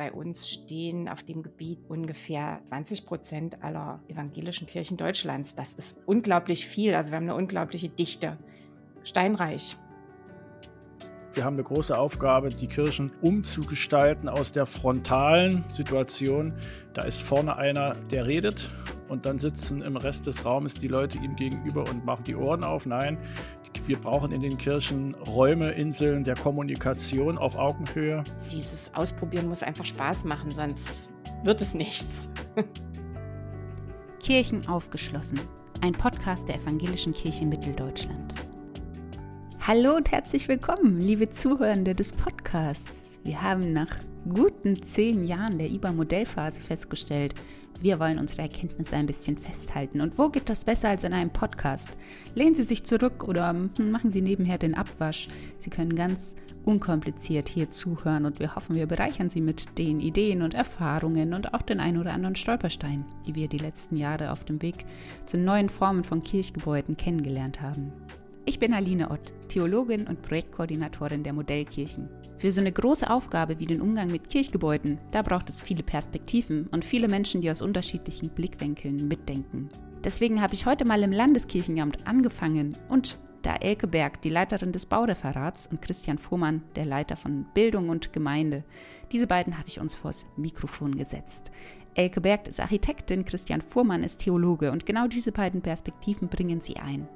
Bei uns stehen auf dem Gebiet ungefähr 20 Prozent aller evangelischen Kirchen Deutschlands. Das ist unglaublich viel. Also wir haben eine unglaubliche Dichte. Steinreich. Wir haben eine große Aufgabe, die Kirchen umzugestalten aus der frontalen Situation. Da ist vorne einer, der redet und dann sitzen im Rest des Raumes die Leute ihm gegenüber und machen die Ohren auf. Nein, wir brauchen in den Kirchen Räume, Inseln der Kommunikation auf Augenhöhe. Dieses Ausprobieren muss einfach Spaß machen, sonst wird es nichts. Kirchen aufgeschlossen. Ein Podcast der Evangelischen Kirche Mitteldeutschland. Hallo und herzlich willkommen, liebe Zuhörende des Podcasts. Wir haben nach guten zehn Jahren der IBA-Modellphase festgestellt, wir wollen unsere Erkenntnisse ein bisschen festhalten. Und wo geht das besser als in einem Podcast? Lehnen Sie sich zurück oder machen Sie nebenher den Abwasch. Sie können ganz unkompliziert hier zuhören und wir hoffen, wir bereichern Sie mit den Ideen und Erfahrungen und auch den ein oder anderen Stolperstein, die wir die letzten Jahre auf dem Weg zu neuen Formen von Kirchgebäuden kennengelernt haben. Ich bin Aline Ott, Theologin und Projektkoordinatorin der Modellkirchen. Für so eine große Aufgabe wie den Umgang mit Kirchgebäuden, da braucht es viele Perspektiven und viele Menschen, die aus unterschiedlichen Blickwinkeln mitdenken. Deswegen habe ich heute mal im Landeskirchenamt angefangen und da Elke Berg, die Leiterin des Baureferats, und Christian Fuhrmann, der Leiter von Bildung und Gemeinde, diese beiden habe ich uns vors Mikrofon gesetzt. Elke Berg ist Architektin, Christian Fuhrmann ist Theologe und genau diese beiden Perspektiven bringen sie ein.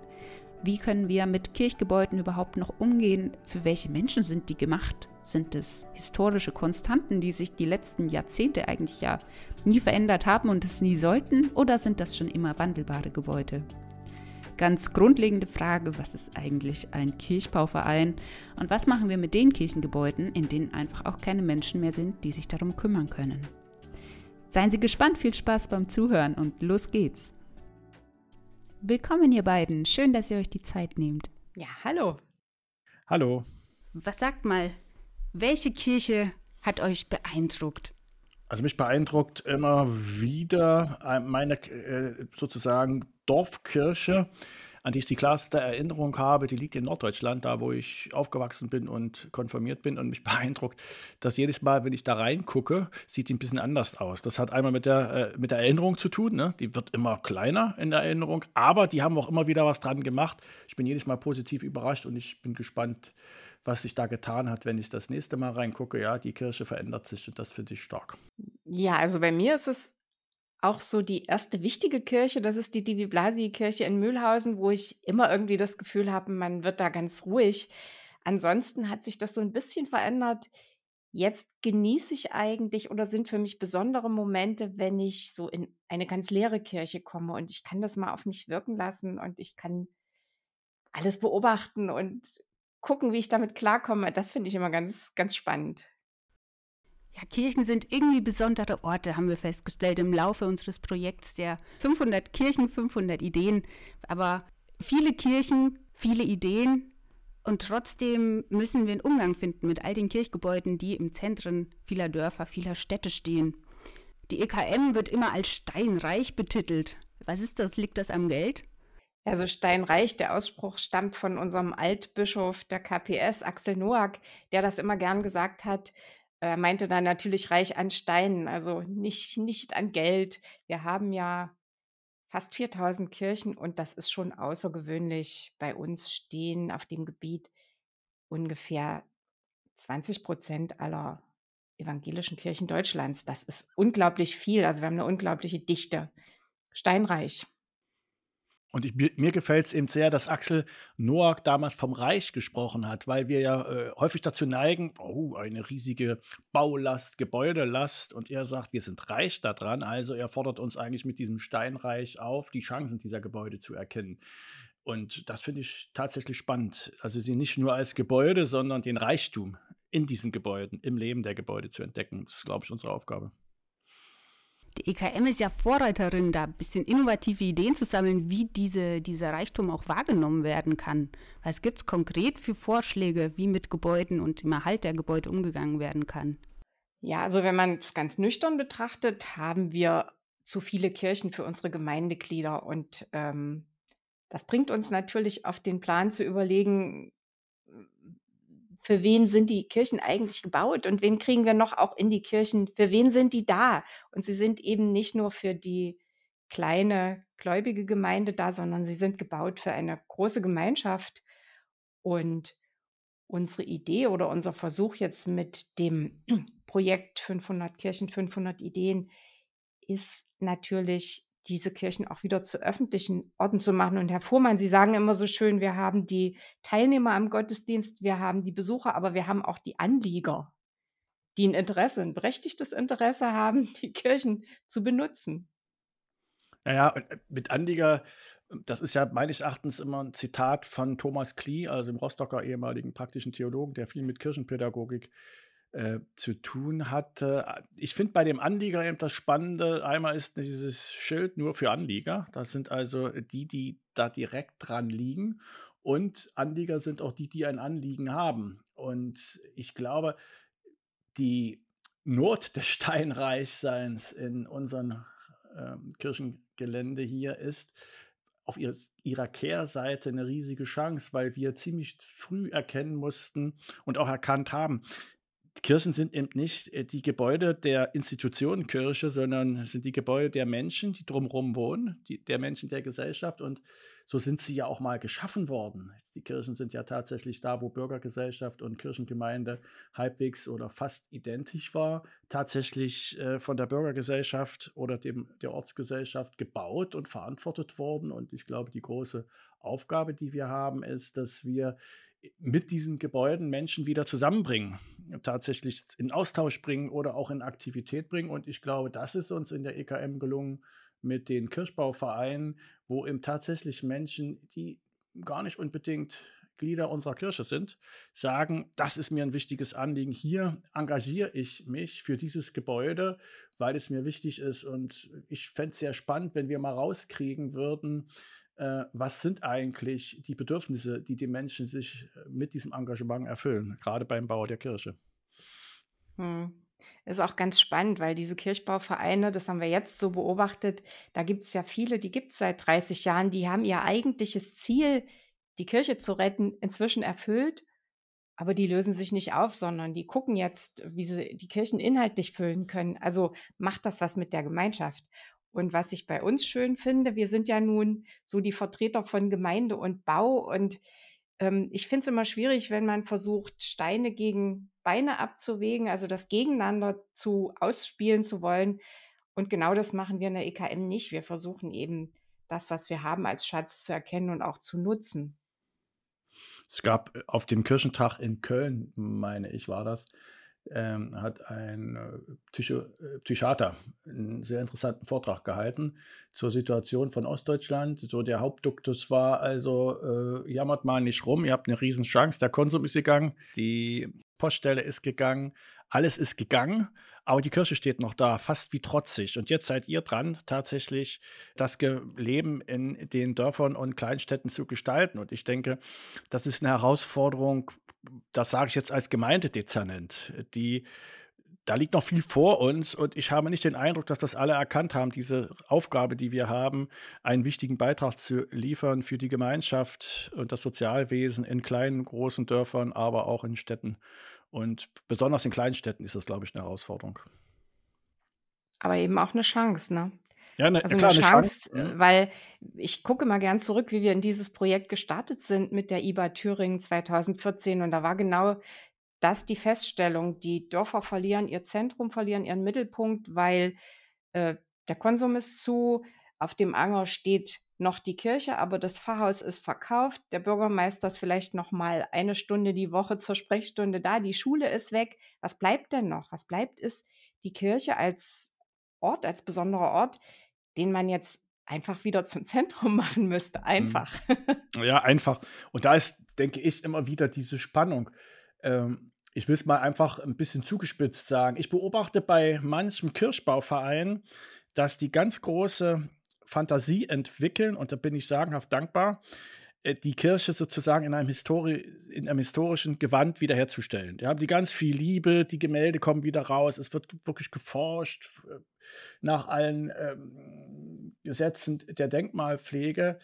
Wie können wir mit Kirchgebäuden überhaupt noch umgehen? Für welche Menschen sind die gemacht? Sind es historische Konstanten, die sich die letzten Jahrzehnte eigentlich ja nie verändert haben und es nie sollten? Oder sind das schon immer wandelbare Gebäude? Ganz grundlegende Frage, was ist eigentlich ein Kirchbauverein und was machen wir mit den Kirchengebäuden, in denen einfach auch keine Menschen mehr sind, die sich darum kümmern können? Seien Sie gespannt, viel Spaß beim Zuhören und los geht's! Willkommen, ihr beiden. Schön, dass ihr euch die Zeit nehmt. Ja, hallo. Hallo. Was sagt mal, welche Kirche hat euch beeindruckt? Also mich beeindruckt immer wieder äh, meine äh, sozusagen Dorfkirche an die ich die klarste Erinnerung habe, die liegt in Norddeutschland, da wo ich aufgewachsen bin und konfirmiert bin und mich beeindruckt, dass jedes Mal, wenn ich da reingucke, sieht die ein bisschen anders aus. Das hat einmal mit der, äh, mit der Erinnerung zu tun, ne? die wird immer kleiner in der Erinnerung, aber die haben auch immer wieder was dran gemacht. Ich bin jedes Mal positiv überrascht und ich bin gespannt, was sich da getan hat, wenn ich das nächste Mal reingucke. Ja, die Kirche verändert sich und das finde ich stark. Ja, also bei mir ist es auch so die erste wichtige Kirche, das ist die Divi Blasi-Kirche in Mühlhausen, wo ich immer irgendwie das Gefühl habe, man wird da ganz ruhig. Ansonsten hat sich das so ein bisschen verändert. Jetzt genieße ich eigentlich oder sind für mich besondere Momente, wenn ich so in eine ganz leere Kirche komme und ich kann das mal auf mich wirken lassen und ich kann alles beobachten und gucken, wie ich damit klarkomme. Das finde ich immer ganz, ganz spannend. Ja, Kirchen sind irgendwie besondere Orte, haben wir festgestellt im Laufe unseres Projekts der 500 Kirchen, 500 Ideen. Aber viele Kirchen, viele Ideen und trotzdem müssen wir einen Umgang finden mit all den Kirchgebäuden, die im Zentren vieler Dörfer, vieler Städte stehen. Die EKM wird immer als steinreich betitelt. Was ist das? Liegt das am Geld? Also steinreich, der Ausspruch stammt von unserem Altbischof der KPS, Axel Noack, der das immer gern gesagt hat. Er meinte dann natürlich reich an Steinen, also nicht, nicht an Geld. Wir haben ja fast 4000 Kirchen und das ist schon außergewöhnlich. Bei uns stehen auf dem Gebiet ungefähr 20 Prozent aller evangelischen Kirchen Deutschlands. Das ist unglaublich viel. Also wir haben eine unglaubliche Dichte. Steinreich. Und ich, mir gefällt es eben sehr, dass Axel Noack damals vom Reich gesprochen hat, weil wir ja äh, häufig dazu neigen, oh, eine riesige Baulast, Gebäudelast. Und er sagt, wir sind reich daran. Also er fordert uns eigentlich mit diesem Steinreich auf, die Chancen dieser Gebäude zu erkennen. Und das finde ich tatsächlich spannend. Also sie nicht nur als Gebäude, sondern den Reichtum in diesen Gebäuden, im Leben der Gebäude zu entdecken. Das ist, glaube ich, unsere Aufgabe. Die EKM ist ja Vorreiterin, da ein bisschen innovative Ideen zu sammeln, wie diese, dieser Reichtum auch wahrgenommen werden kann. Was gibt es konkret für Vorschläge, wie mit Gebäuden und dem Erhalt der Gebäude umgegangen werden kann? Ja, also wenn man es ganz nüchtern betrachtet, haben wir zu viele Kirchen für unsere Gemeindeglieder. Und ähm, das bringt uns natürlich auf den Plan zu überlegen, für wen sind die Kirchen eigentlich gebaut und wen kriegen wir noch auch in die Kirchen, für wen sind die da? Und sie sind eben nicht nur für die kleine gläubige Gemeinde da, sondern sie sind gebaut für eine große Gemeinschaft. Und unsere Idee oder unser Versuch jetzt mit dem Projekt 500 Kirchen, 500 Ideen ist natürlich diese Kirchen auch wieder zu öffentlichen Orten zu machen. Und Herr Fuhrmann, Sie sagen immer so schön, wir haben die Teilnehmer am Gottesdienst, wir haben die Besucher, aber wir haben auch die Anlieger, die ein Interesse, ein berechtigtes Interesse haben, die Kirchen zu benutzen. Naja, äh, mit Anlieger, das ist ja meines Erachtens immer ein Zitat von Thomas Klee, also dem Rostocker ehemaligen praktischen Theologen, der viel mit Kirchenpädagogik äh, zu tun hatte. Ich finde bei dem Anlieger eben das Spannende, einmal ist dieses Schild nur für Anlieger. Das sind also die, die da direkt dran liegen. Und Anlieger sind auch die, die ein Anliegen haben. Und ich glaube, die Not des Steinreichseins in unserem ähm, Kirchengelände hier ist, auf ihrer Kehrseite eine riesige Chance, weil wir ziemlich früh erkennen mussten und auch erkannt haben, Kirchen sind eben nicht äh, die Gebäude der Institutionen Kirche, sondern sind die Gebäude der Menschen, die drumherum wohnen, die, der Menschen der Gesellschaft. Und so sind sie ja auch mal geschaffen worden. Die Kirchen sind ja tatsächlich da, wo Bürgergesellschaft und Kirchengemeinde halbwegs oder fast identisch war, tatsächlich äh, von der Bürgergesellschaft oder dem, der Ortsgesellschaft gebaut und verantwortet worden. Und ich glaube, die große Aufgabe, die wir haben, ist, dass wir mit diesen Gebäuden Menschen wieder zusammenbringen, tatsächlich in Austausch bringen oder auch in Aktivität bringen. Und ich glaube, das ist uns in der EKM gelungen mit den Kirchbauvereinen, wo eben tatsächlich Menschen, die gar nicht unbedingt Glieder unserer Kirche sind, sagen, das ist mir ein wichtiges Anliegen. Hier engagiere ich mich für dieses Gebäude, weil es mir wichtig ist. Und ich fände es sehr spannend, wenn wir mal rauskriegen würden, äh, was sind eigentlich die Bedürfnisse, die die Menschen sich äh, mit diesem Engagement erfüllen, gerade beim Bau der Kirche. Hm. Ist auch ganz spannend, weil diese Kirchbauvereine, das haben wir jetzt so beobachtet, da gibt es ja viele, die gibt es seit 30 Jahren, die haben ihr eigentliches Ziel, die Kirche zu retten, inzwischen erfüllt, aber die lösen sich nicht auf, sondern die gucken jetzt, wie sie die Kirchen inhaltlich füllen können. Also macht das was mit der Gemeinschaft. Und was ich bei uns schön finde, wir sind ja nun so die Vertreter von Gemeinde und Bau. Und ähm, ich finde es immer schwierig, wenn man versucht, Steine gegen Beine abzuwägen, also das gegeneinander zu ausspielen zu wollen. Und genau das machen wir in der EKM nicht. Wir versuchen eben das, was wir haben, als Schatz zu erkennen und auch zu nutzen. Es gab äh, auf dem Kirchentag in Köln, meine ich, war das, ähm, hat ein äh, äh, Psychiater einen sehr interessanten Vortrag gehalten zur Situation von Ostdeutschland. So der Hauptduktus war also, äh, jammert mal nicht rum, ihr habt eine Riesenchance, der Konsum ist gegangen, die Poststelle ist gegangen, alles ist gegangen, aber die Kirche steht noch da, fast wie trotzig. Und jetzt seid ihr dran, tatsächlich das Leben in den Dörfern und Kleinstädten zu gestalten. Und ich denke, das ist eine Herausforderung, das sage ich jetzt als Gemeindedezernent, die da liegt noch viel vor uns und ich habe nicht den Eindruck, dass das alle erkannt haben, diese Aufgabe, die wir haben, einen wichtigen Beitrag zu liefern für die Gemeinschaft und das Sozialwesen in kleinen, großen Dörfern, aber auch in Städten. Und besonders in kleinen Städten ist das, glaube ich, eine Herausforderung. Aber eben auch eine Chance, ne? Ja, ne, Also klar, eine eine Chance, Chance. äh, weil ich gucke mal gern zurück, wie wir in dieses Projekt gestartet sind mit der IBA Thüringen 2014. Und da war genau das die Feststellung, die Dörfer verlieren ihr Zentrum, verlieren ihren Mittelpunkt, weil äh, der Konsum ist zu, auf dem Anger steht noch die Kirche, aber das Pfarrhaus ist verkauft. Der Bürgermeister ist vielleicht noch mal eine Stunde die Woche zur Sprechstunde da. Die Schule ist weg. Was bleibt denn noch? Was bleibt ist die Kirche als Ort, als besonderer Ort, den man jetzt einfach wieder zum Zentrum machen müsste. Mhm. Einfach. Ja, einfach. Und da ist, denke ich, immer wieder diese Spannung. Ähm, ich will es mal einfach ein bisschen zugespitzt sagen. Ich beobachte bei manchem Kirchbauverein, dass die ganz große Fantasie entwickeln, und da bin ich sagenhaft dankbar, äh, die Kirche sozusagen in einem, Histori in einem historischen Gewand wiederherzustellen. Die haben die ganz viel Liebe, die Gemälde kommen wieder raus, es wird wirklich geforscht äh, nach allen ähm, Gesetzen der Denkmalpflege.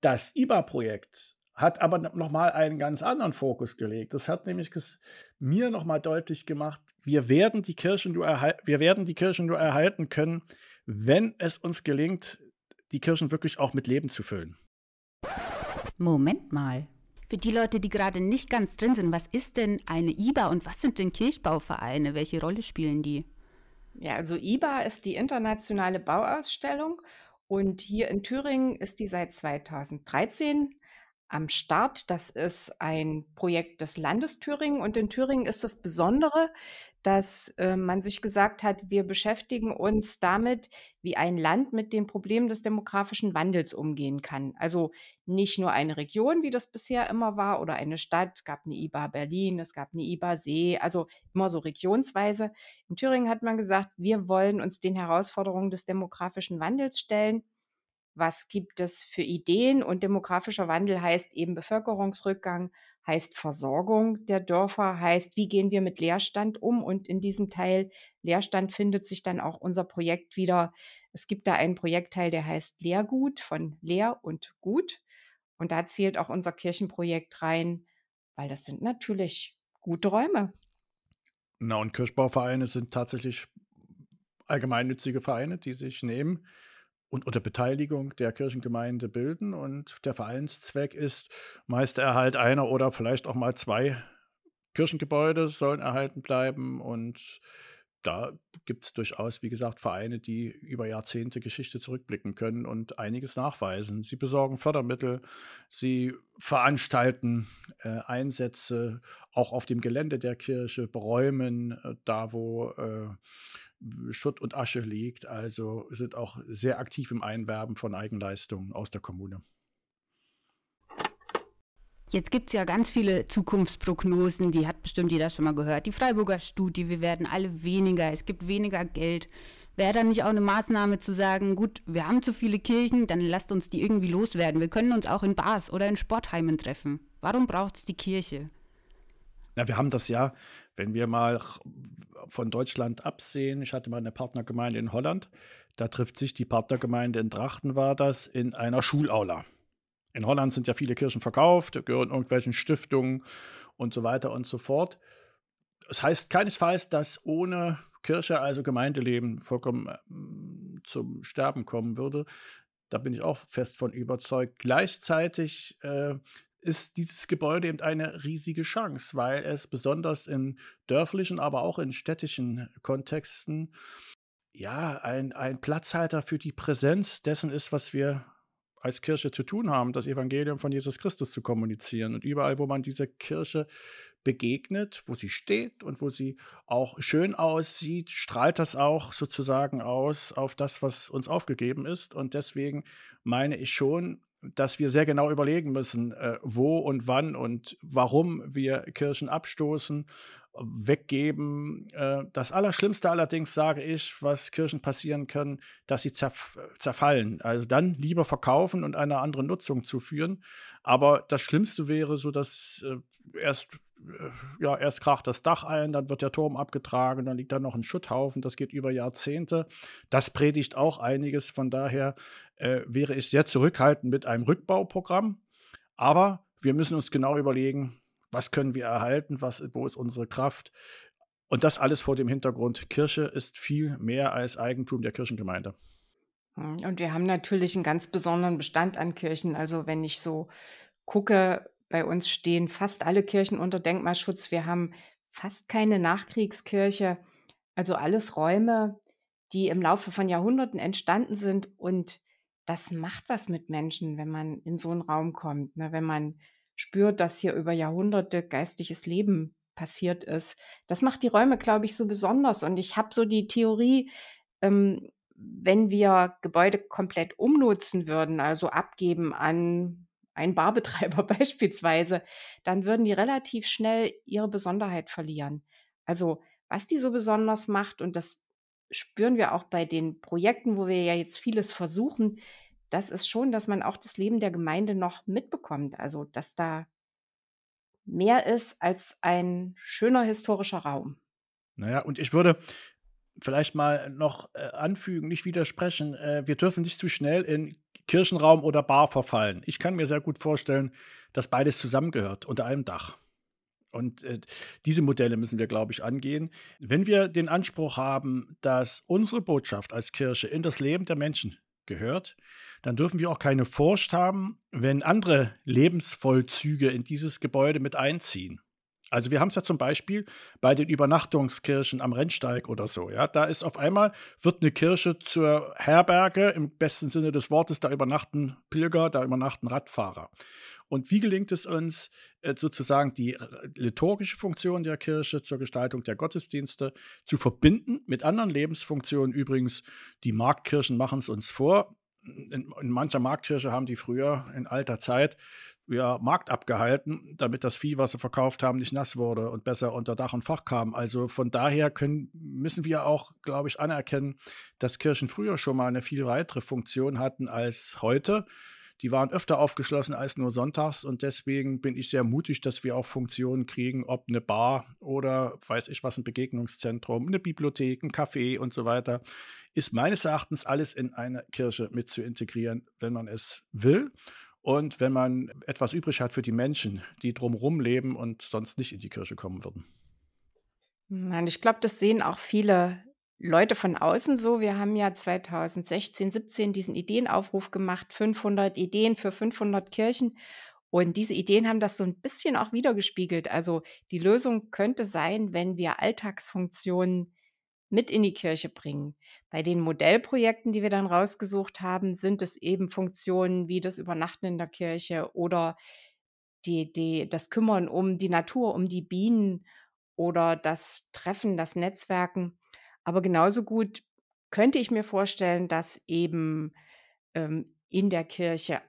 Das IBA-Projekt hat aber nochmal einen ganz anderen Fokus gelegt. Das hat nämlich mir nochmal deutlich gemacht, wir werden, die Kirchen nur wir werden die Kirchen nur erhalten können, wenn es uns gelingt, die Kirchen wirklich auch mit Leben zu füllen. Moment mal. Für die Leute, die gerade nicht ganz drin sind, was ist denn eine IBA und was sind denn Kirchbauvereine? Welche Rolle spielen die? Ja, also IBA ist die internationale Bauausstellung und hier in Thüringen ist die seit 2013 am Start. Das ist ein Projekt des Landes Thüringen und in Thüringen ist das Besondere, dass äh, man sich gesagt hat, wir beschäftigen uns damit, wie ein Land mit den Problemen des demografischen Wandels umgehen kann. Also nicht nur eine Region, wie das bisher immer war, oder eine Stadt. Es gab eine IBA Berlin, es gab eine IBA See, also immer so regionsweise. In Thüringen hat man gesagt, wir wollen uns den Herausforderungen des demografischen Wandels stellen was gibt es für Ideen und demografischer Wandel heißt eben Bevölkerungsrückgang, heißt Versorgung der Dörfer, heißt, wie gehen wir mit Leerstand um und in diesem Teil Leerstand findet sich dann auch unser Projekt wieder. Es gibt da einen Projektteil, der heißt Lehrgut von Lehr und Gut und da zählt auch unser Kirchenprojekt rein, weil das sind natürlich gute Räume. Na und Kirchbauvereine sind tatsächlich allgemeinnützige Vereine, die sich nehmen und unter Beteiligung der Kirchengemeinde bilden. Und der Vereinszweck ist meist Erhalt einer oder vielleicht auch mal zwei Kirchengebäude sollen erhalten bleiben. Und da gibt es durchaus, wie gesagt, Vereine, die über Jahrzehnte Geschichte zurückblicken können und einiges nachweisen. Sie besorgen Fördermittel, sie veranstalten äh, Einsätze auch auf dem Gelände der Kirche, beräumen äh, da, wo äh, Schutt und Asche liegt. Also sind auch sehr aktiv im Einwerben von Eigenleistungen aus der Kommune. Jetzt gibt es ja ganz viele Zukunftsprognosen, die hat bestimmt jeder schon mal gehört. Die Freiburger Studie, wir werden alle weniger, es gibt weniger Geld. Wäre dann nicht auch eine Maßnahme zu sagen, gut, wir haben zu viele Kirchen, dann lasst uns die irgendwie loswerden. Wir können uns auch in Bars oder in Sportheimen treffen. Warum braucht es die Kirche? Na, wir haben das ja, wenn wir mal von Deutschland absehen. Ich hatte mal eine Partnergemeinde in Holland. Da trifft sich die Partnergemeinde in Drachten, war das, in einer Schulaula. In Holland sind ja viele Kirchen verkauft, gehören irgendwelchen Stiftungen und so weiter und so fort. Das heißt keinesfalls, dass ohne Kirche, also Gemeindeleben, vollkommen äh, zum Sterben kommen würde. Da bin ich auch fest von überzeugt. Gleichzeitig äh, ist dieses Gebäude eben eine riesige Chance, weil es besonders in dörflichen, aber auch in städtischen Kontexten ja ein, ein Platzhalter für die Präsenz dessen ist, was wir als Kirche zu tun haben, das Evangelium von Jesus Christus zu kommunizieren. Und überall, wo man diese Kirche begegnet, wo sie steht und wo sie auch schön aussieht, strahlt das auch sozusagen aus auf das, was uns aufgegeben ist. Und deswegen meine ich schon, dass wir sehr genau überlegen müssen, äh, wo und wann und warum wir Kirchen abstoßen, weggeben. Äh, das Allerschlimmste allerdings sage ich, was Kirchen passieren können, dass sie zerf zerfallen. Also dann lieber verkaufen und eine andere Nutzung zuführen. Aber das Schlimmste wäre so, dass äh, erst ja, erst kracht das Dach ein, dann wird der Turm abgetragen, dann liegt da noch ein Schutthaufen, das geht über Jahrzehnte. Das predigt auch einiges, von daher äh, wäre ich sehr zurückhaltend mit einem Rückbauprogramm. Aber wir müssen uns genau überlegen, was können wir erhalten, was, wo ist unsere Kraft. Und das alles vor dem Hintergrund, Kirche ist viel mehr als Eigentum der Kirchengemeinde. Hm, und wir haben natürlich einen ganz besonderen Bestand an Kirchen. Also wenn ich so gucke, bei uns stehen fast alle Kirchen unter Denkmalschutz. Wir haben fast keine Nachkriegskirche. Also alles Räume, die im Laufe von Jahrhunderten entstanden sind. Und das macht was mit Menschen, wenn man in so einen Raum kommt. Ne? Wenn man spürt, dass hier über Jahrhunderte geistliches Leben passiert ist. Das macht die Räume, glaube ich, so besonders. Und ich habe so die Theorie, ähm, wenn wir Gebäude komplett umnutzen würden, also abgeben an ein Barbetreiber beispielsweise, dann würden die relativ schnell ihre Besonderheit verlieren. Also was die so besonders macht, und das spüren wir auch bei den Projekten, wo wir ja jetzt vieles versuchen, das ist schon, dass man auch das Leben der Gemeinde noch mitbekommt. Also dass da mehr ist als ein schöner historischer Raum. Naja, und ich würde vielleicht mal noch äh, anfügen, nicht widersprechen. Äh, wir dürfen nicht zu schnell in Kirchenraum oder Bar verfallen. Ich kann mir sehr gut vorstellen, dass beides zusammengehört unter einem Dach. Und äh, diese Modelle müssen wir, glaube ich, angehen. Wenn wir den Anspruch haben, dass unsere Botschaft als Kirche in das Leben der Menschen gehört, dann dürfen wir auch keine Furcht haben, wenn andere Lebensvollzüge in dieses Gebäude mit einziehen. Also wir haben es ja zum Beispiel bei den Übernachtungskirchen am Rennsteig oder so. Ja, da ist auf einmal wird eine Kirche zur Herberge im besten Sinne des Wortes. Da übernachten Pilger, da übernachten Radfahrer. Und wie gelingt es uns äh, sozusagen die liturgische Funktion der Kirche zur Gestaltung der Gottesdienste zu verbinden mit anderen Lebensfunktionen? Übrigens, die Marktkirchen machen es uns vor. In, in, mancher Marktkirche haben die früher in alter Zeit ja, Markt abgehalten, damit das Vieh, was sie verkauft haben, nicht nass wurde und besser unter Dach und Fach kam. Also von daher können, müssen wir auch, glaube ich, anerkennen, dass Kirchen früher schon mal eine viel weitere Funktion hatten als heute. Die waren öfter aufgeschlossen als nur sonntags und deswegen bin ich sehr mutig, dass wir auch Funktionen kriegen, ob eine Bar oder weiß ich was, ein Begegnungszentrum, eine Bibliothek, ein Café und so weiter. Ist meines Erachtens alles in eine Kirche mit zu integrieren, wenn man es will. Und wenn man etwas übrig hat für die Menschen, die drumherum leben und sonst nicht in die Kirche kommen würden. Nein, ich glaube, das sehen auch viele Leute von außen so. Wir haben ja 2016, 17 diesen Ideenaufruf gemacht, 500 Ideen für 500 Kirchen. Und diese Ideen haben das so ein bisschen auch wiedergespiegelt. Also die Lösung könnte sein, wenn wir Alltagsfunktionen mit in die Kirche bringen. Bei den Modellprojekten, die wir dann rausgesucht haben, sind es eben Funktionen wie das Übernachten in der Kirche oder die, die, das Kümmern um die Natur, um die Bienen oder das Treffen, das Netzwerken. Aber genauso gut könnte ich mir vorstellen, dass eben ähm, in der Kirche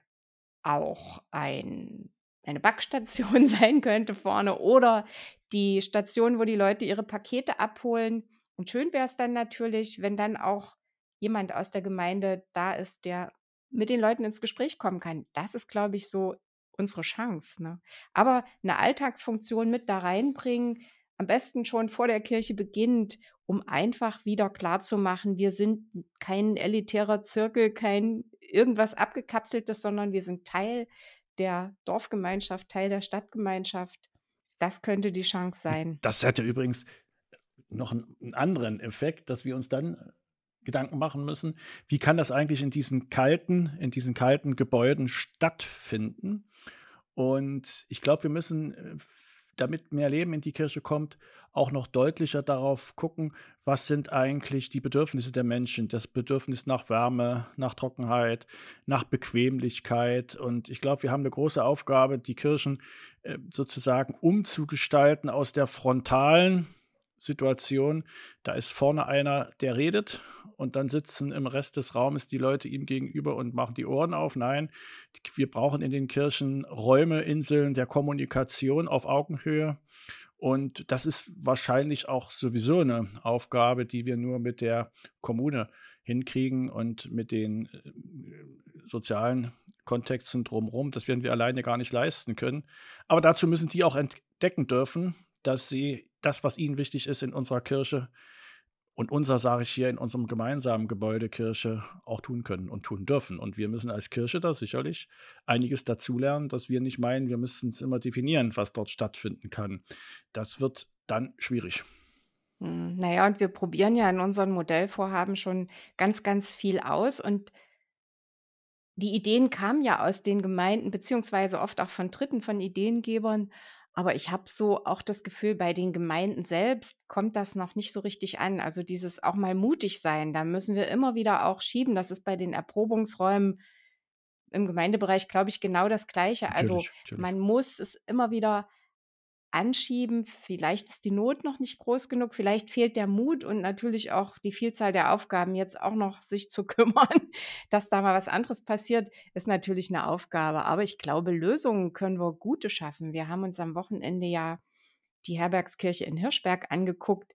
auch ein, eine Backstation sein könnte vorne oder die Station, wo die Leute ihre Pakete abholen und schön wäre es dann natürlich, wenn dann auch jemand aus der Gemeinde da ist, der mit den Leuten ins Gespräch kommen kann. Das ist, glaube ich, so unsere Chance. Ne? Aber eine Alltagsfunktion mit da reinbringen, am besten schon vor der Kirche beginnt, um einfach wieder klarzumachen, wir sind kein elitärer Zirkel, kein irgendwas abgekapseltes, sondern wir sind Teil der Dorfgemeinschaft, Teil der Stadtgemeinschaft. Das könnte die Chance sein. Das hätte übrigens noch einen anderen Effekt, dass wir uns dann äh, Gedanken machen müssen, wie kann das eigentlich in diesen kalten, in diesen kalten Gebäuden stattfinden? Und ich glaube, wir müssen, äh, damit mehr Leben in die Kirche kommt, auch noch deutlicher darauf gucken, was sind eigentlich die Bedürfnisse der Menschen, das Bedürfnis nach Wärme, nach Trockenheit, nach Bequemlichkeit. Und ich glaube, wir haben eine große Aufgabe, die Kirchen äh, sozusagen umzugestalten aus der frontalen Situation, da ist vorne einer, der redet und dann sitzen im Rest des Raumes die Leute ihm gegenüber und machen die Ohren auf. Nein, wir brauchen in den Kirchen Räume, Inseln der Kommunikation auf Augenhöhe. Und das ist wahrscheinlich auch sowieso eine Aufgabe, die wir nur mit der Kommune hinkriegen und mit den äh, sozialen Kontexten drumherum. Das werden wir alleine gar nicht leisten können. Aber dazu müssen die auch entdecken dürfen, dass sie das, was ihnen wichtig ist in unserer Kirche und unser, sage ich hier, in unserem gemeinsamen Gebäude Kirche auch tun können und tun dürfen. Und wir müssen als Kirche da sicherlich einiges dazulernen, dass wir nicht meinen, wir müssen es immer definieren, was dort stattfinden kann. Das wird dann schwierig. Hm, naja, und wir probieren ja in unseren Modellvorhaben schon ganz, ganz viel aus und die Ideen kamen ja aus den Gemeinden, beziehungsweise oft auch von Dritten, von Ideengebern. Aber ich habe so auch das Gefühl, bei den Gemeinden selbst kommt das noch nicht so richtig an. Also dieses auch mal mutig sein, da müssen wir immer wieder auch schieben. Das ist bei den Erprobungsräumen im Gemeindebereich, glaube ich, genau das Gleiche. Also natürlich, natürlich. man muss es immer wieder anschieben. Vielleicht ist die Not noch nicht groß genug, vielleicht fehlt der Mut und natürlich auch die Vielzahl der Aufgaben, jetzt auch noch sich zu kümmern, dass da mal was anderes passiert, ist natürlich eine Aufgabe. Aber ich glaube, Lösungen können wir gute schaffen. Wir haben uns am Wochenende ja die Herbergskirche in Hirschberg angeguckt.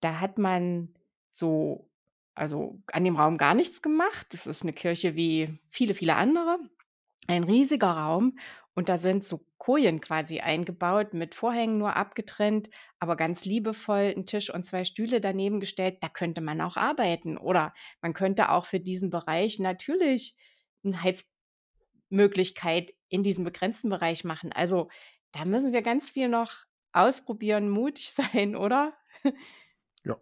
Da hat man so, also an dem Raum gar nichts gemacht. Das ist eine Kirche wie viele, viele andere. Ein riesiger Raum und da sind so Kojen quasi eingebaut, mit Vorhängen nur abgetrennt, aber ganz liebevoll ein Tisch und zwei Stühle daneben gestellt. Da könnte man auch arbeiten. Oder man könnte auch für diesen Bereich natürlich 'ne Heizmöglichkeit in diesem begrenzten Bereich machen. Also, da müssen wir ganz viel noch ausprobieren, mutig sein, oder? Ja.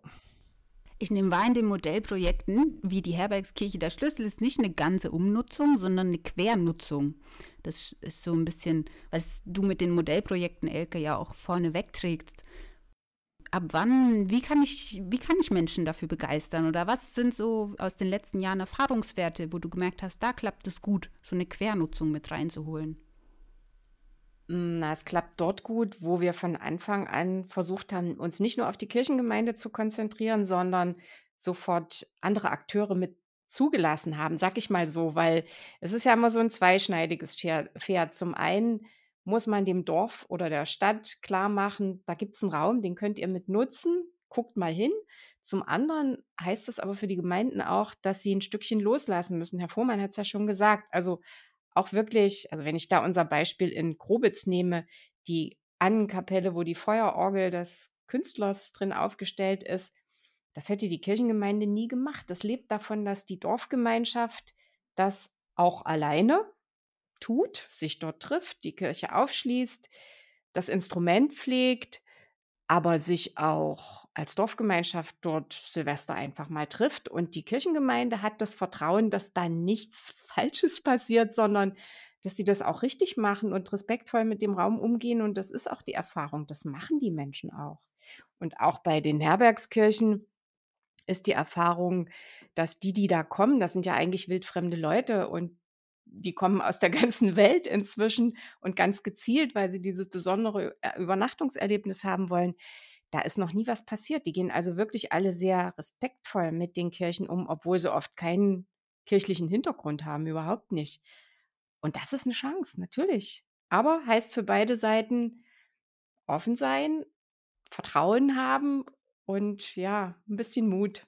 Ich nehme wahr, in den Modellprojekten, wie die Herbergskirche der Schlüssel, ist nicht eine ganze Umnutzung, sondern eine Quernutzung. Das ist so ein bisschen, was du mit den Modellprojekten, Elke, ja auch vorne wegträgst. Ab wann, wie kann ich, wie kann ich Menschen dafür begeistern? Oder was sind so aus den letzten Jahren Erfahrungswerte, wo du gemerkt hast, da klappt es gut, so eine Quernutzung mit reinzuholen? Hm, na, es klappt dort gut, wo wir von Anfang an versucht haben, uns nicht nur auf die Kirchengemeinde zu konzentrieren, sondern sofort andere Akteure mit zugelassen haben, sag ich mal so, weil es ist ja immer so ein zweischneidiges Pferd. Zum einen muss man dem Dorf oder der Stadt klar machen, da gibt's einen Raum, den könnt ihr mit nutzen, guckt mal hin. Zum anderen heißt es aber für die Gemeinden auch, dass sie ein Stückchen loslassen müssen. Herr Fuhrmann hat es ja schon gesagt. Also, auch wirklich also, wenn ich da unser Beispiel in Grobitz nehme, die Annenkapelle, wo die Feuerorgel des Künstlers drin aufgestellt ist, das hätte die Kirchengemeinde nie gemacht. Das lebt davon, dass die Dorfgemeinschaft das auch alleine tut, sich dort trifft, die Kirche aufschließt, das Instrument pflegt, aber sich auch als Dorfgemeinschaft dort Silvester einfach mal trifft. Und die Kirchengemeinde hat das Vertrauen, dass da nichts Falsches passiert, sondern dass sie das auch richtig machen und respektvoll mit dem Raum umgehen. Und das ist auch die Erfahrung. Das machen die Menschen auch. Und auch bei den Herbergskirchen ist die Erfahrung, dass die, die da kommen, das sind ja eigentlich wildfremde Leute und die kommen aus der ganzen Welt inzwischen und ganz gezielt, weil sie dieses besondere äh, Übernachtungserlebnis haben wollen. Da ist noch nie was passiert. Die gehen also wirklich alle sehr respektvoll mit den Kirchen um, obwohl sie oft keinen kirchlichen Hintergrund haben, überhaupt nicht. Und das ist eine Chance, natürlich. Aber heißt für beide Seiten offen sein, Vertrauen haben und ja, ein bisschen Mut.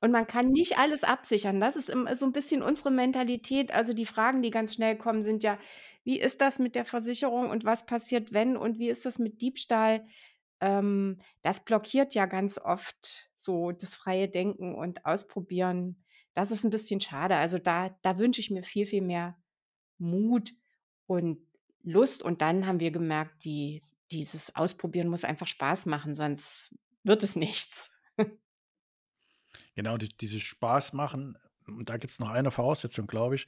Und man kann nicht alles absichern. Das ist so ein bisschen unsere Mentalität. Also, die Fragen, die ganz schnell kommen, sind ja: „Wie ist das mit der Versicherung und was passiert, wenn und wie ist das mit Diebstahl?“ Ähm, das blockiert ja ganz oft so das freie Denken und Ausprobieren. Das ist ein bisschen schade. Also, da da wünsche ich mir viel, viel mehr Mut und Lust. Und dann haben wir gemerkt, die dieses Ausprobieren muss einfach Spaß machen, sonst wird es nichts. Genau, die dieses Spaß machen, und da gibt es noch eine Voraussetzung, glaube ich,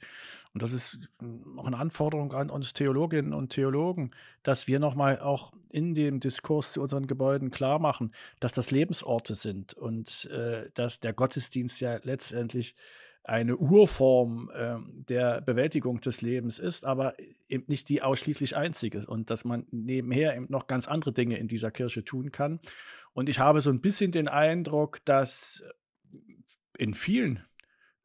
und das ist noch eine Anforderung an uns Theologinnen und Theologen, dass wir noch mal auch in dem Diskurs zu unseren Gebäuden klar machen, dass das Lebensorte sind und, äh, dass der Gottesdienst ja letztendlich eine Urform, ähm, der Bewältigung des Lebens ist, aber eben nicht die ausschließlich einzige und dass man nebenher eben noch ganz andere Dinge in dieser Kirche tun kann. Und ich habe so ein bisschen den Eindruck, dass in vielen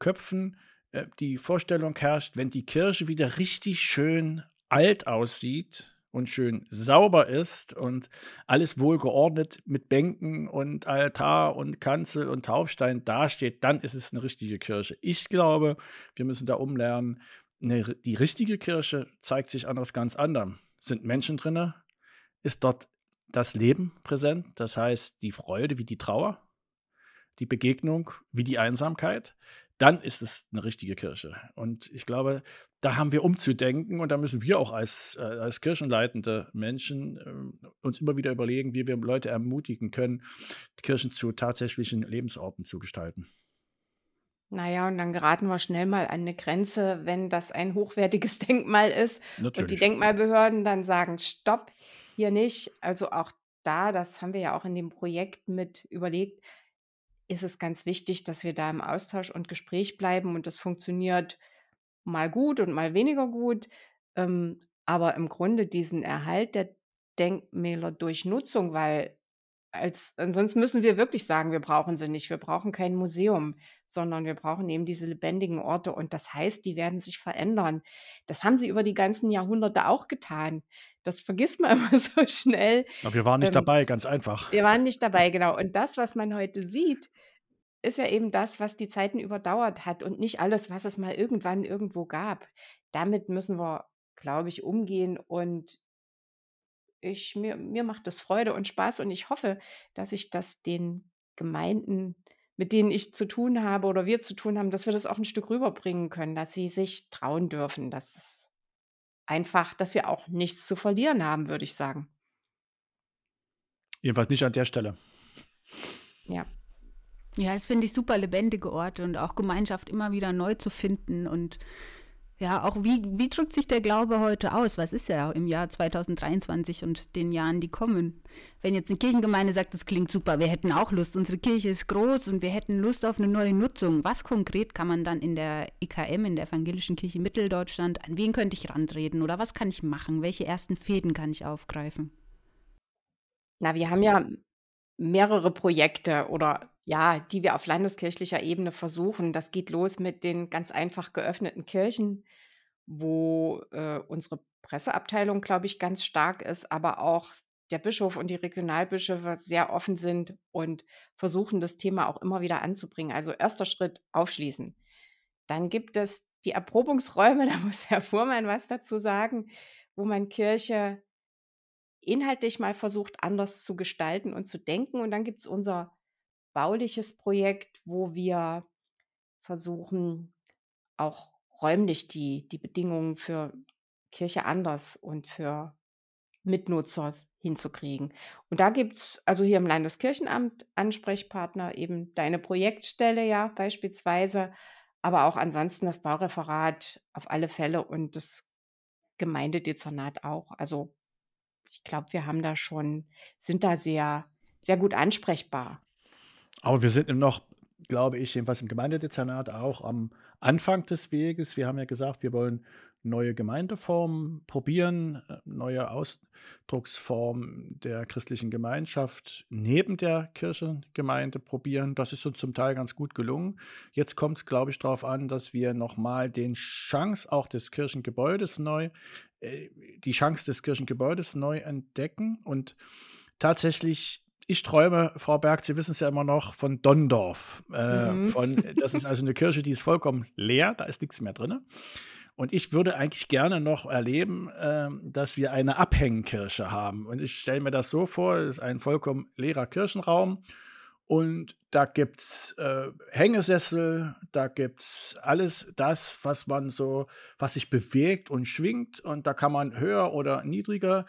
Köpfen äh, die Vorstellung herrscht, wenn die Kirche wieder richtig schön alt aussieht und schön sauber ist und alles wohlgeordnet mit Bänken und Altar und Kanzel und Taufstein dasteht, dann ist es eine richtige Kirche. Ich glaube, wir müssen da umlernen. Eine, die richtige Kirche zeigt sich an etwas ganz anderem. Sind Menschen drin? Ist dort das Leben präsent? Das heißt, die Freude wie die Trauer? die Begegnung wie die Einsamkeit, dann ist es eine richtige Kirche. Und ich glaube, da haben wir umzudenken und da müssen wir auch als, äh, als kirchenleitende Menschen äh, uns immer wieder überlegen, wie wir Leute ermutigen können, Kirchen zu tatsächlichen Lebensorten zu gestalten. Naja, und dann geraten wir schnell mal an eine Grenze, wenn das ein hochwertiges Denkmal ist und die Denkmalbehörden dann sagen: „Stopp, hier nicht.“ Also, auch da, das haben wir ja auch in dem Projekt mit überlegt, ist es ganz wichtig, dass wir da im Austausch und Gespräch bleiben und das funktioniert mal gut und mal weniger gut. Ähm, aber im Grunde diesen Erhalt der Denkmäler durch Nutzung, weil als ansonsten müssen wir wirklich sagen, wir brauchen sie nicht. Wir brauchen kein Museum, sondern wir brauchen eben diese lebendigen Orte. Und das heißt, die werden sich verändern. Das haben sie über die ganzen Jahrhunderte auch getan. Das vergisst man immer so schnell. Aber wir waren nicht ähm, dabei, ganz einfach. Wir waren nicht dabei, genau. Und das, was man heute sieht, ist ja eben das, was die Zeiten überdauert hat und nicht alles, was es mal irgendwann irgendwo gab. Damit müssen wir, glaube ich, umgehen und ich, mir, mir macht das Freude und Spaß und ich hoffe, dass ich das den Gemeinden mit denen ich zu tun habe oder wir zu tun haben, dass wir das auch ein Stück rüberbringen können, dass sie sich trauen dürfen, dass es einfach dass wir auch nichts zu verlieren haben, würde ich sagen. Jedenfalls nicht an der Stelle. Ja. Ja, das finde ich super lebendige Orte und auch Gemeinschaft immer wieder neu zu finden und ja, auch wie, wie drückt sich der Glaube heute aus? Was ist ja im Jahr 2023 und den Jahren, die kommen? Wenn jetzt eine Kirchengemeinde sagt, das klingt super, wir hätten auch Lust, unsere Kirche ist groß und wir hätten Lust auf eine neue Nutzung. Was konkret kann man dann in der IKM, in der Evangelischen Kirche Mitteldeutschland, an wen könnte ich rantreten oder was kann ich machen? Welche ersten Fäden kann ich aufgreifen? Na, wir haben ja mehrere Projekte oder ja, die wir auf landeskirchlicher Ebene versuchen. Das geht los mit den ganz einfach geöffneten Kirchen, wo äh, unsere Presseabteilung, glaube ich, ganz stark ist, aber auch der Bischof und die Regionalbischöfe sehr offen sind und versuchen, das Thema auch immer wieder anzubringen. Also erster Schritt aufschließen. Dann gibt es die Erprobungsräume, da muss Herr Fuhrmann was dazu sagen, wo man Kirche inhaltlich mal versucht, anders zu gestalten und zu denken. Und dann gibt es unser bauliches Projekt, wo wir versuchen, auch räumlich die, die Bedingungen für Kirche anders und für Mitnutzer hinzukriegen. Und da gibt es also hier im Landeskirchenamt Ansprechpartner, eben deine Projektstelle ja beispielsweise, aber auch ansonsten das Baureferat auf alle Fälle und das Gemeindedezernat auch. Also ich glaube, wir haben da schon, sind da sehr, sehr gut ansprechbar. Aber wir sind noch, glaube ich, jedenfalls im Gemeindedezernat auch am Anfang des Weges. Wir haben ja gesagt, wir wollen neue Gemeindeformen probieren, äh, neue Ausdrucksformen der christlichen Gemeinschaft neben der Kirchengemeinde probieren. Das ist uns zum Teil ganz gut gelungen. Jetzt kommt es, glaube ich, darauf an, dass wir nochmal den Chance auch des Kirchengebäudes neu, äh, die Chance des Kirchengebäudes neu entdecken und tatsächlich ich träume, Frau Berg, Sie wissen es ja immer noch, von Dondorf. Äh, mhm. von, das ist also eine Kirche, die ist vollkommen leer, da ist nichts mehr drin. Und ich würde eigentlich gerne noch erleben, äh, dass wir eine Abhängkirche haben. Und ich stelle mir das so vor, es ist ein vollkommen leerer Kirchenraum. Und da gibt es äh, Hängesessel, da gibt es alles das, was man so, was sich bewegt und schwingt. Und da kann man höher oder niedriger,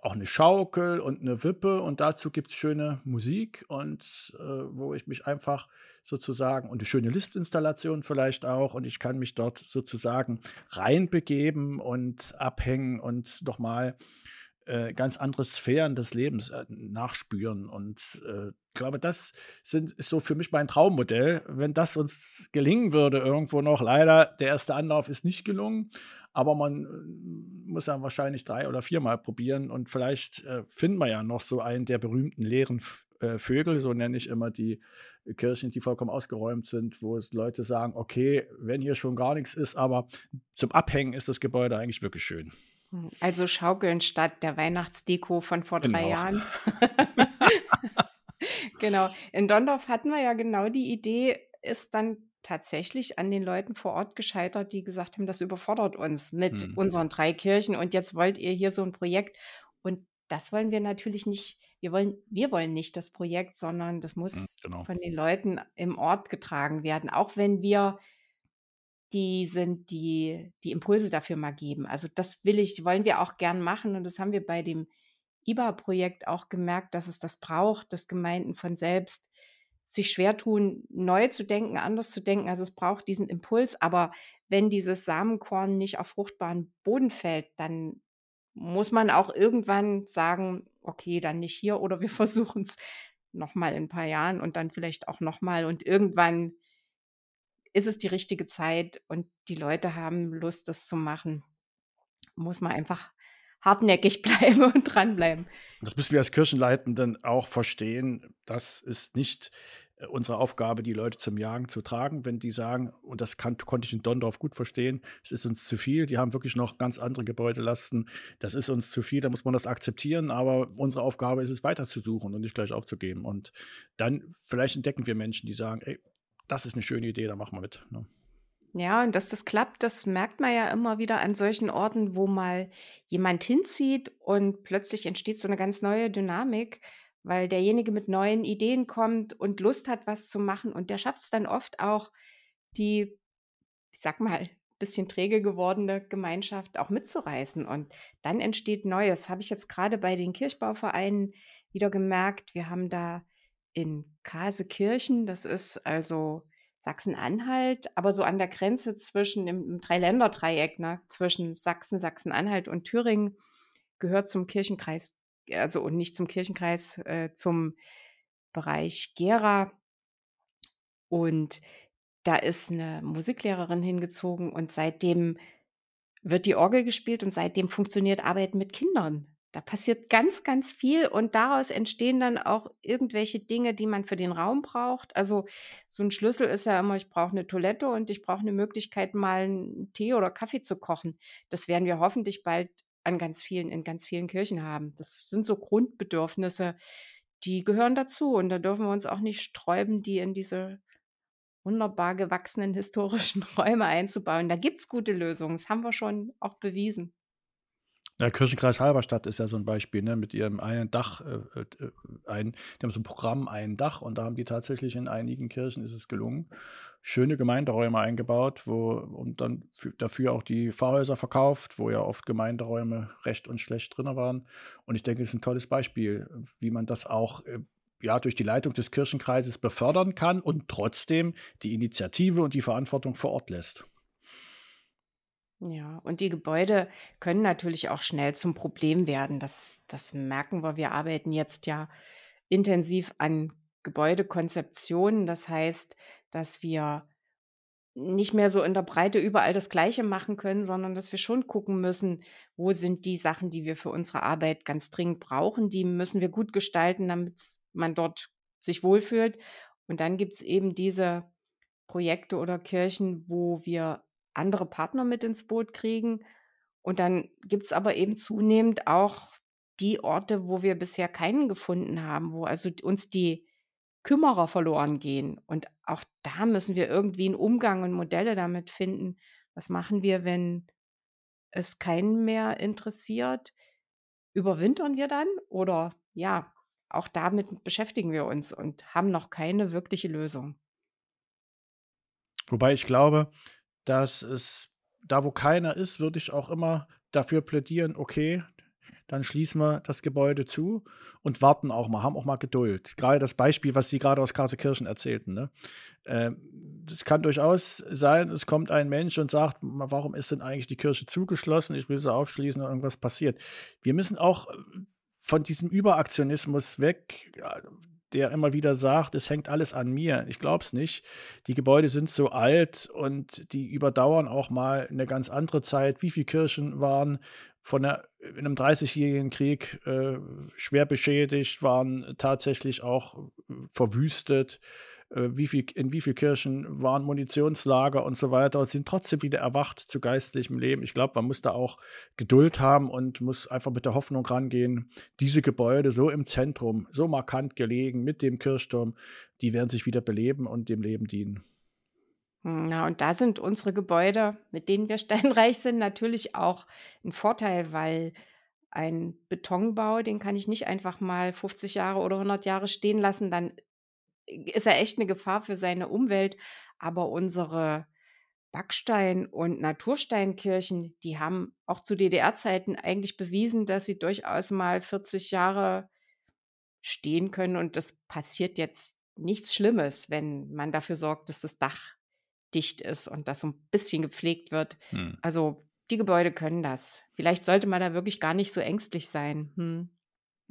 auch eine Schaukel und eine Wippe. Und dazu gibt es schöne Musik und äh, wo ich mich einfach sozusagen und eine schöne Listinstallation vielleicht auch. Und ich kann mich dort sozusagen reinbegeben und abhängen und nochmal äh, ganz andere Sphären des Lebens äh, nachspüren. Und äh, glaube, das sind, ist so für mich mein Traummodell. Wenn das uns gelingen würde, irgendwo noch, leider, der erste Anlauf ist nicht gelungen, aber man äh, muss ja wahrscheinlich drei oder viermal probieren und vielleicht äh, finden wir ja noch so einen der berühmten leeren Vögel, so nenne ich immer die Kirchen, die vollkommen ausgeräumt sind, wo Leute sagen, okay, wenn hier schon gar nichts ist, aber zum Abhängen ist das Gebäude eigentlich wirklich schön. Also Schaukeln statt der Weihnachtsdeko von vor drei genau. Jahren. genau. In Dondorf hatten wir ja genau die Idee, ist dann tatsächlich an den Leuten vor Ort gescheitert, die gesagt haben, das überfordert uns mit hm. unseren drei Kirchen und jetzt wollt ihr hier so ein Projekt. Und das wollen wir natürlich nicht, wir wollen, wir wollen nicht das Projekt, sondern das hm, muss genau. von den Leuten im Ort getragen werden. Auch wenn wir die sind, die die Impulse dafür mal geben. Also das will ich, wollen wir auch gern machen und das haben wir bei dem IBA-Projekt auch gemerkt, dass es das braucht, dass Gemeinden von selbst sich schwer tun, neu zu denken, anders zu denken. Also es braucht diesen Impuls, aber wenn dieses Samenkorn nicht auf fruchtbaren Boden fällt, dann muss man auch irgendwann sagen, okay, dann nicht hier oder wir versuchen es nochmal in ein paar Jahren und dann vielleicht auch nochmal und irgendwann ist es die richtige Zeit und die Leute haben Lust, das zu machen. Muss man einfach hartnäckig bleiben und dranbleiben. Das müssen wir als Kirchenleitenden auch verstehen. Das ist nicht äh, unsere Aufgabe, die Leute zum Jagen zu tragen, wenn die sagen, und das kann, konnte ich in Dondorf gut verstehen, es ist uns zu viel, die haben wirklich noch ganz andere Gebäudelasten, das ist uns zu viel, da muss man das akzeptieren, aber unsere Aufgabe ist es weiterzusuchen und nicht gleich aufzugeben. Und dann vielleicht entdecken wir Menschen, die sagen, ey, das ist eine schöne Idee, da machen wir mit. Ne? Ja, und dass das klappt, das merkt man ja immer wieder an solchen Orten, wo mal jemand hinzieht und plötzlich entsteht so eine ganz neue Dynamik, weil derjenige mit neuen Ideen kommt und Lust hat, was zu machen und der schafft es dann oft auch, die, ich sag mal, bisschen träge gewordene Gemeinschaft auch mitzureißen und dann entsteht Neues. Habe ich jetzt gerade bei den Kirchbauvereinen wieder gemerkt. Wir haben da in Kasekirchen, das ist also Sachsen-Anhalt, aber so an der Grenze zwischen im Dreiländerdreieck, ne, zwischen Sachsen, Sachsen-Anhalt und Thüringen, gehört zum Kirchenkreis, also und nicht zum Kirchenkreis, äh, zum Bereich Gera. Und da ist eine Musiklehrerin hingezogen und seitdem wird die Orgel gespielt und seitdem funktioniert Arbeiten mit Kindern. Da passiert ganz, ganz viel und daraus entstehen dann auch irgendwelche Dinge, die man für den Raum braucht. Also so ein Schlüssel ist ja immer, ich brauche eine Toilette und ich brauche eine Möglichkeit, mal einen Tee oder Kaffee zu kochen. Das werden wir hoffentlich bald an ganz vielen, in ganz vielen Kirchen haben. Das sind so Grundbedürfnisse, die gehören dazu und da dürfen wir uns auch nicht sträuben, die in diese wunderbar gewachsenen historischen Räume einzubauen. Da gibt es gute Lösungen. Das haben wir schon auch bewiesen. Der Kirchenkreis Halberstadt ist ja so ein Beispiel, ne, mit ihrem einen Dach, äh, äh, ein, die haben so ein Programm, ein Dach, und da haben die tatsächlich in einigen Kirchen ist es gelungen, schöne Gemeinderäume eingebaut, wo und dann dafür auch die Pfarrhäuser verkauft, wo ja oft Gemeinderäume recht und schlecht drin waren. Und ich denke, es ist ein tolles Beispiel, wie man das auch äh, ja, durch die Leitung des Kirchenkreises befördern kann und trotzdem die Initiative und die Verantwortung vor Ort lässt. Ja, und die Gebäude können natürlich auch schnell zum Problem werden. Das, das merken wir. Wir arbeiten jetzt ja intensiv an Gebäudekonzeptionen. Das heißt, dass wir nicht mehr so in der Breite überall das Gleiche machen können, sondern dass wir schon gucken müssen, wo sind die Sachen, die wir für unsere Arbeit ganz dringend brauchen. Die müssen wir gut gestalten, damit man dort sich wohlfühlt. Und dann gibt es eben diese Projekte oder Kirchen, wo wir andere Partner mit ins Boot kriegen. Und dann gibt es aber eben zunehmend auch die Orte, wo wir bisher keinen gefunden haben, wo also uns die Kümmerer verloren gehen. Und auch da müssen wir irgendwie einen Umgang und Modelle damit finden. Was machen wir, wenn es keinen mehr interessiert? Überwintern wir dann? Oder ja, auch damit beschäftigen wir uns und haben noch keine wirkliche Lösung. Wobei ich glaube, dass es da, wo keiner ist, würde ich auch immer dafür plädieren, okay, dann schließen wir das Gebäude zu und warten auch mal, haben auch mal Geduld. Gerade das Beispiel, was Sie gerade aus Karsekirchen erzählten. Ne? Ähm, es kann durchaus sein, es kommt ein Mensch und sagt, warum ist denn eigentlich die Kirche zugeschlossen? Ich will sie aufschließen und irgendwas passiert. Wir müssen auch von diesem Überaktionismus weg der immer wieder sagt, es hängt alles an mir. Ich glaube es nicht. Die Gebäude sind so alt und die überdauern auch mal eine ganz andere Zeit. Wie viele Kirchen waren von der, in einem 30-jährigen Krieg äh, schwer beschädigt, waren tatsächlich auch äh, verwüstet? Äh, wie viel, in wie vielen Kirchen waren Munitionslager und so weiter und sind trotzdem wieder erwacht zu geistlichem Leben. Ich glaube, man muss da auch Geduld haben und muss einfach mit der Hoffnung rangehen, diese Gebäude so im Zentrum, so markant gelegen mit dem Kirchturm, die werden sich wieder beleben und dem Leben dienen. Hm, ja, und da sind unsere Gebäude, mit denen wir steinreich sind, natürlich auch ein Vorteil, weil ein Betonbau, den kann ich nicht einfach mal 50 Jahre oder 100 Jahre stehen lassen, dann ist er echt eine Gefahr für seine Umwelt. Aber unsere Backstein- und Natursteinkirchen, die haben auch zu DDR-Zeiten eigentlich bewiesen, dass sie durchaus mal 40 Jahre stehen können. Und das passiert jetzt nichts Schlimmes, wenn man dafür sorgt, dass das Dach dicht ist und das so ein bisschen gepflegt wird. Hm. Also die Gebäude können das. Vielleicht sollte man da wirklich gar nicht so ängstlich sein. Hm.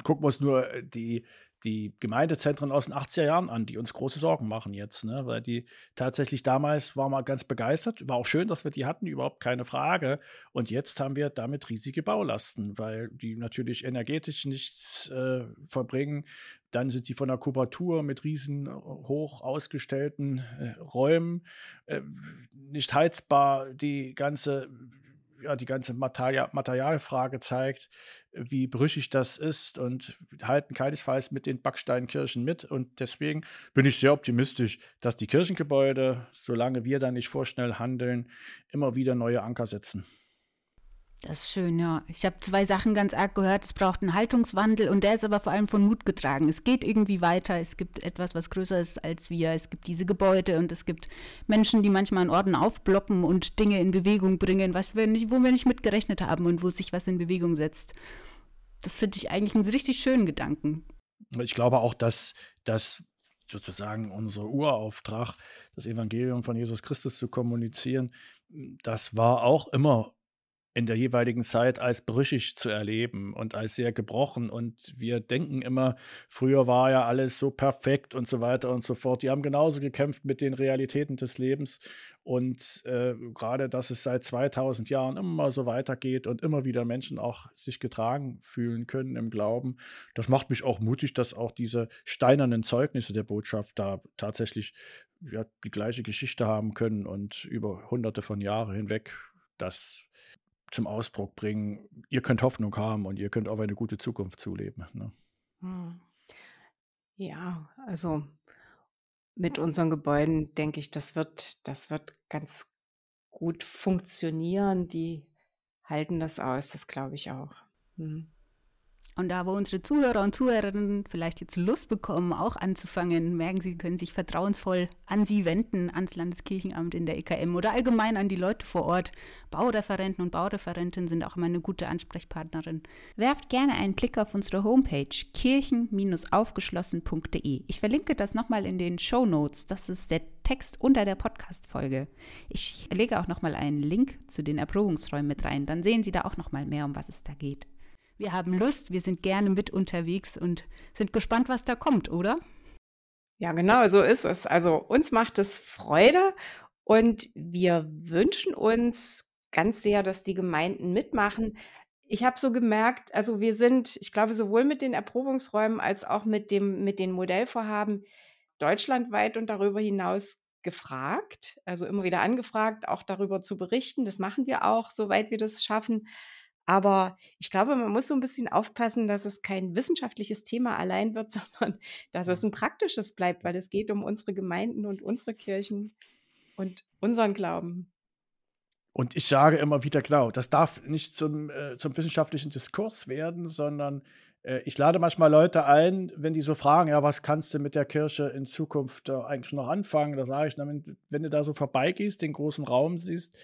Gucken wir uns nur äh, die die Gemeindezentren aus den 80er Jahren an, die uns große Sorgen machen jetzt, ne? weil die tatsächlich damals war mal ganz begeistert, war auch schön, dass wir die hatten, überhaupt keine Frage. Und jetzt haben wir damit riesige Baulasten, weil die natürlich energetisch nichts äh, verbringen. Dann sind die von der Kubatur mit riesen hoch ausgestellten äh, Räumen äh, nicht heizbar. Die ganze ja, die ganze Material Materialfrage zeigt, wie brüchig das ist und halten keinesfalls mit den Backsteinkirchen mit. Und deswegen bin ich sehr optimistisch, dass die Kirchengebäude, solange wir da nicht vorschnell handeln, immer wieder neue Anker setzen. Das ist schön, ja. Ich habe zwei Sachen ganz arg gehört. Es braucht einen Haltungswandel und der ist aber vor allem von Mut getragen. Es geht irgendwie weiter. Es gibt etwas, was größer ist als wir. Es gibt diese Gebäude und es gibt Menschen, die manchmal an Orten aufploppen und Dinge in Bewegung bringen, was wir nicht, wo wir nicht mitgerechnet haben und wo sich was in Bewegung setzt. Das finde ich eigentlich einen richtig schönen Gedanken. Ich glaube auch, dass, dass sozusagen unser Urauftrag, das Evangelium von Jesus Christus zu kommunizieren, das war auch immer in der jeweiligen Zeit als brüchig zu erleben und als sehr gebrochen. Und wir denken immer, früher war ja alles so perfekt und so weiter und so fort. Die haben genauso gekämpft mit den Realitäten des Lebens. Und äh, gerade, dass es seit 2000 Jahren immer so weitergeht und immer wieder Menschen auch sich getragen fühlen können im Glauben, das macht mich auch mutig, dass auch diese steinernen Zeugnisse der Botschaft da tatsächlich ja, die gleiche Geschichte haben können und über hunderte von Jahren hinweg das zum Ausdruck bringen, ihr könnt Hoffnung haben und ihr könnt auf eine gute Zukunft zuleben. Ne? Hm. Ja, also mit unseren Gebäuden denke ich, das wird, das wird ganz gut funktionieren. Die halten das aus, das glaube ich auch. Hm. Und da, wo unsere Zuhörer und Zuhörerinnen vielleicht jetzt Lust bekommen, auch anzufangen, merken sie, können sich vertrauensvoll an sie wenden, ans Landeskirchenamt in der EKM oder allgemein an die Leute vor Ort. Baureferenten und Baureferentinnen sind auch immer eine gute Ansprechpartnerin. Werft gerne einen Blick auf unsere Homepage kirchen-aufgeschlossen.de. Ich verlinke das nochmal in den Show Notes. Das ist der Text unter der Podcast-Folge. Ich lege auch nochmal einen Link zu den Erprobungsräumen mit rein. Dann sehen Sie da auch nochmal mehr, um was es da geht. Wir haben Lust, wir sind gerne mit unterwegs und sind gespannt, was da kommt, oder? Ja, genau, so ist es. Also uns macht es Freude und wir wünschen uns ganz sehr, dass die Gemeinden mitmachen. Ich habe so gemerkt, also wir sind, ich glaube, sowohl mit den Erprobungsräumen als auch mit dem mit den Modellvorhaben deutschlandweit und darüber hinaus gefragt, also immer wieder angefragt, auch darüber zu berichten. Das machen wir auch, soweit wir das schaffen. Aber ich glaube, man muss so ein bisschen aufpassen, dass es kein wissenschaftliches Thema allein wird, sondern dass es ein praktisches bleibt, weil es geht um unsere Gemeinden und unsere Kirchen und unseren Glauben. Und ich sage immer wieder, klar, das darf nicht zum, äh, zum wissenschaftlichen Diskurs werden, sondern äh, ich lade manchmal Leute ein, wenn die so fragen, ja, was kannst du mit der Kirche in Zukunft äh, eigentlich noch anfangen? Da sage ich, na, wenn, wenn du da so vorbeigehst, den großen Raum siehst,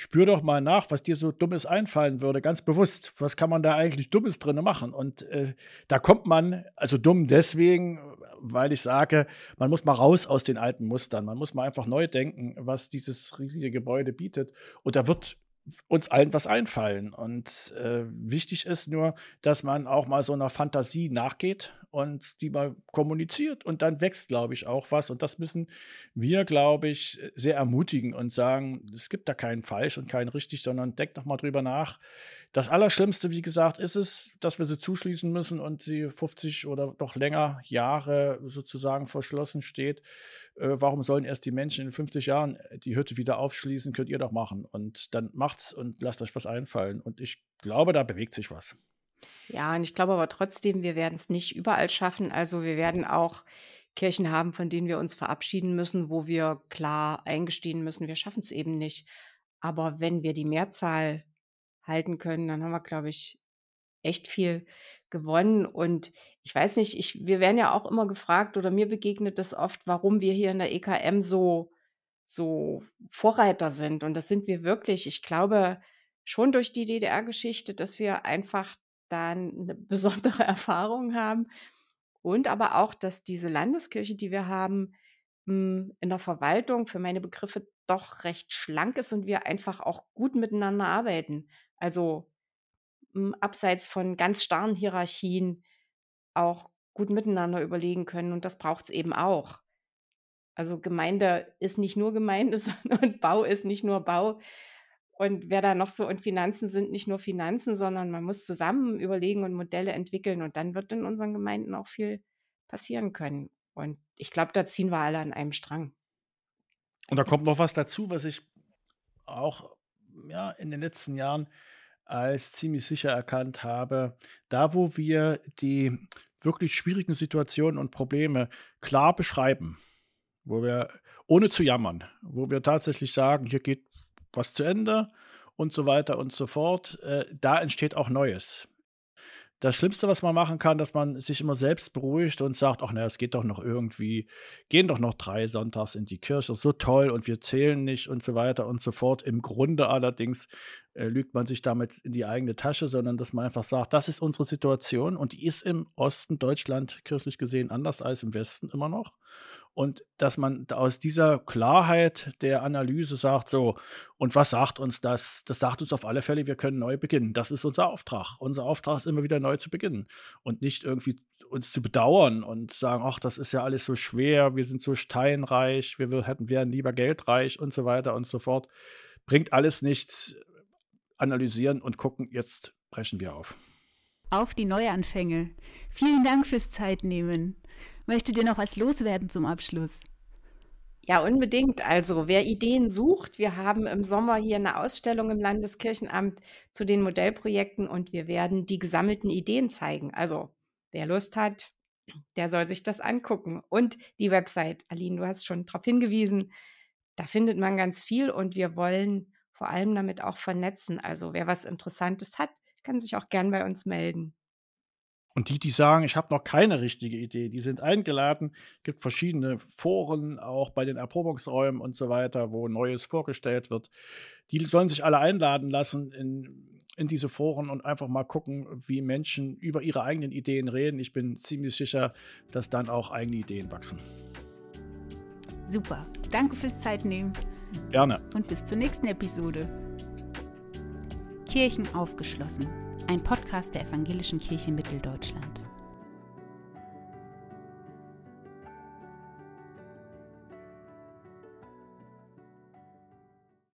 spür doch mal nach, was dir so Dummes einfallen würde, ganz bewusst. Was kann man da eigentlich Dummes drin machen? Und äh, da kommt man, also dumm deswegen, weil ich sage, man muss mal raus aus den alten Mustern. Man muss mal einfach neu denken, was dieses riesige Gebäude bietet. Und da wird uns allen was einfallen. Und äh, wichtig ist nur, dass man auch mal so einer Fantasie nachgeht und die mal kommuniziert und dann wächst, glaube ich, auch was. Und das müssen wir, glaube ich, sehr ermutigen und sagen, es gibt da keinen falsch und keinen richtig, sondern denkt doch mal drüber nach. Das Allerschlimmste, wie gesagt, ist es, dass wir sie zuschließen müssen und sie 50 oder noch länger Jahre sozusagen verschlossen steht. Äh, warum sollen erst die Menschen in 50 Jahren die Hütte wieder aufschließen? Könnt ihr doch machen. Und dann macht's und lasst euch was einfallen. Und ich glaube, da bewegt sich was. Ja, und ich glaube aber trotzdem, wir werden es nicht überall schaffen. Also wir werden auch Kirchen haben, von denen wir uns verabschieden müssen, wo wir klar eingestehen müssen, wir schaffen es eben nicht. Aber wenn wir die Mehrzahl halten können, dann haben wir, glaube ich, echt viel gewonnen. Und ich weiß nicht, ich, wir werden ja auch immer gefragt oder mir begegnet das oft, warum wir hier in der EKM so, so Vorreiter sind. Und das sind wir wirklich. Ich glaube schon durch die DDR-Geschichte, dass wir einfach da eine besondere Erfahrung haben. Und aber auch, dass diese Landeskirche, die wir haben, hm, in der Verwaltung für meine Begriffe doch recht schlank ist und wir einfach auch gut miteinander arbeiten. Also hm, abseits von ganz starren Hierarchien auch gut miteinander überlegen können. Und das braucht es eben auch. Also Gemeinde ist nicht nur Gemeinde, sondern Bau ist nicht nur Bau. Und wer da noch so, und Finanzen sind nicht nur Finanzen, sondern man muss zusammen überlegen und Modelle entwickeln und dann wird in unseren Gemeinden auch viel passieren können. Und ich glaube, da ziehen wir alle an einem Strang. Und da kommt noch was dazu, was ich auch ja, in den letzten Jahren als ziemlich sicher erkannt habe. Da, wo wir die wirklich schwierigen Situationen und Probleme klar beschreiben, wo wir, ohne zu jammern, wo wir tatsächlich sagen, hier geht was zu Ende und so weiter und so fort. Äh, da entsteht auch Neues das Schlimmste, was man machen kann, dass man sich immer selbst beruhigt und sagt, ach naja, es geht doch noch irgendwie, gehen doch noch drei Sonntags in die Kirche, so toll und wir zählen nicht und so weiter und so fort. Im Grunde allerdings äh, lügt man sich damit in die eigene Tasche, sondern dass man einfach sagt, das ist unsere Situation und die ist im Osten Deutschland kirchlich gesehen anders als im Westen immer noch. Und dass man aus dieser Klarheit der Analyse sagt, so, und was sagt uns das? Das sagt uns auf alle Fälle, wir können neu beginnen. Das ist unser Auftrag. Unser Auftrag ist immer wieder neu zu beginnen und nicht irgendwie uns zu bedauern und sagen, ach, das ist ja alles so schwer, wir sind so steinreich, wir hätten, wären lieber geldreich und so weiter und so fort. Bringt alles nichts. Analysieren und gucken, jetzt brechen wir auf. Auf die Neuanfänge. Vielen Dank fürs Zeitnehmen. Möchtet ihr noch was loswerden zum Abschluss? Ja, unbedingt. Also, wer Ideen sucht, wir haben im Sommer hier eine Ausstellung im Landeskirchenamt zu den Modellprojekten und wir werden die gesammelten Ideen zeigen. Also, wer Lust hat, der soll sich das angucken. Und die Website, Aline, du hast schon darauf hingewiesen, da findet man ganz viel und wir wollen vor allem damit auch vernetzen. Also, wer was Interessantes hat, kann sich auch gern bei uns melden. Und die, die sagen, ich habe noch keine richtige Idee, die sind eingeladen. Es gibt verschiedene Foren, auch bei den Erprobungsräumen und so weiter, wo Neues vorgestellt wird. Die sollen sich alle einladen lassen in, in diese Foren und einfach mal gucken, wie Menschen über ihre eigenen Ideen reden. Ich bin ziemlich sicher, dass dann auch eigene Ideen wachsen. Super. Danke fürs Zeitnehmen. Gerne. Und bis zur nächsten Episode. Kirchen aufgeschlossen ein Podcast der Evangelischen Kirche Mitteldeutschland.